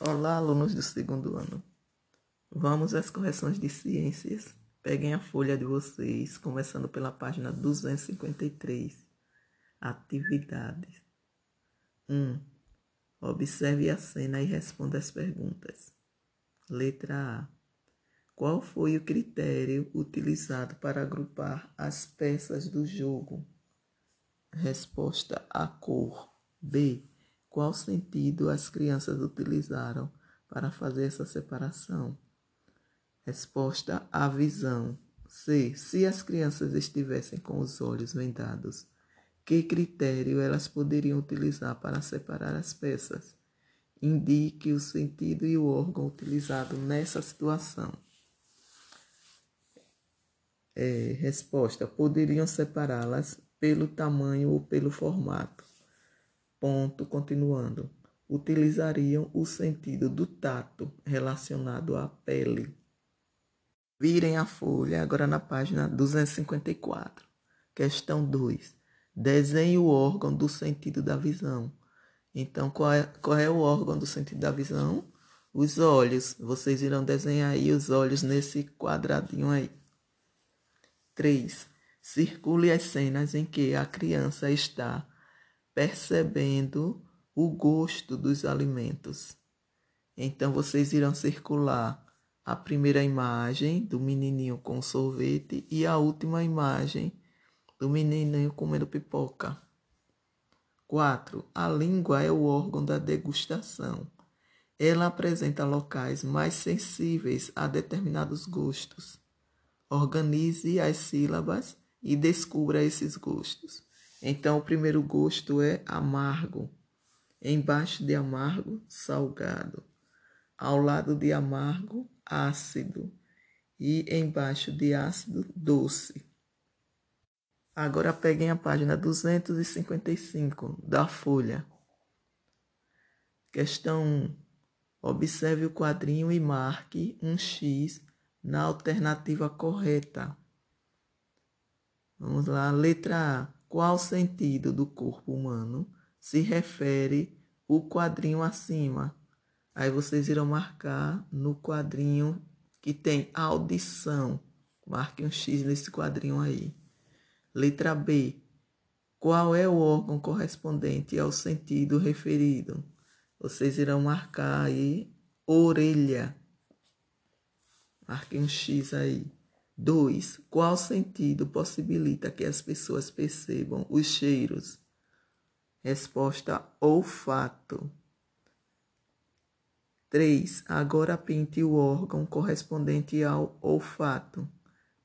Olá, alunos do segundo ano. Vamos às correções de ciências. Peguem a folha de vocês, começando pela página 253. Atividades. 1. Observe a cena e responda as perguntas. Letra A. Qual foi o critério utilizado para agrupar as peças do jogo? Resposta: a cor. B. Qual sentido as crianças utilizaram para fazer essa separação? Resposta: a visão. C. Se as crianças estivessem com os olhos vendados, que critério elas poderiam utilizar para separar as peças? Indique o sentido e o órgão utilizado nessa situação. É, resposta: poderiam separá-las pelo tamanho ou pelo formato ponto continuando, utilizariam o sentido do tato relacionado à pele. Virem a folha agora na página 254. Questão 2. Desenhe o órgão do sentido da visão. Então, qual é, qual é o órgão do sentido da visão? Os olhos. Vocês irão desenhar aí os olhos nesse quadradinho aí. 3. Circule as cenas em que a criança está percebendo o gosto dos alimentos. Então vocês irão circular a primeira imagem do menininho com sorvete e a última imagem do menininho comendo pipoca. 4. A língua é o órgão da degustação. Ela apresenta locais mais sensíveis a determinados gostos. Organize as sílabas e descubra esses gostos. Então, o primeiro gosto é amargo. Embaixo de amargo, salgado. Ao lado de amargo, ácido. E embaixo de ácido, doce. Agora peguem a página 255 da folha. Questão 1. Observe o quadrinho e marque um X na alternativa correta. Vamos lá, letra A. Qual sentido do corpo humano se refere o quadrinho acima? Aí vocês irão marcar no quadrinho que tem audição. Marque um X nesse quadrinho aí. Letra B. Qual é o órgão correspondente ao sentido referido? Vocês irão marcar aí orelha. Marque um X aí. 2. Qual sentido possibilita que as pessoas percebam os cheiros? Resposta: olfato. 3. Agora pinte o órgão correspondente ao olfato.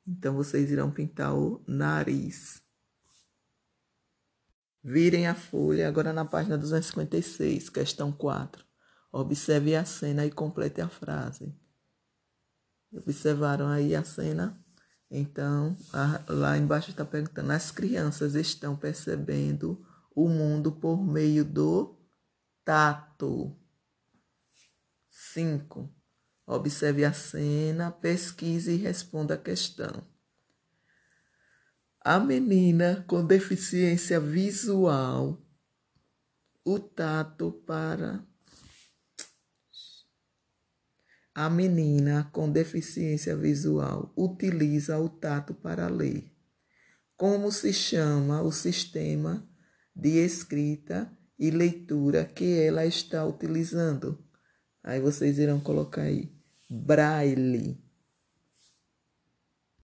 Então vocês irão pintar o nariz. Virem a folha agora na página 256, questão 4. Observe a cena e complete a frase. Observaram aí a cena? Então, lá embaixo está perguntando: as crianças estão percebendo o mundo por meio do tato. 5. Observe a cena, pesquise e responda a questão. A menina com deficiência visual, o tato para a menina com deficiência visual utiliza o tato para ler. Como se chama o sistema de escrita e leitura que ela está utilizando? Aí vocês irão colocar aí braille.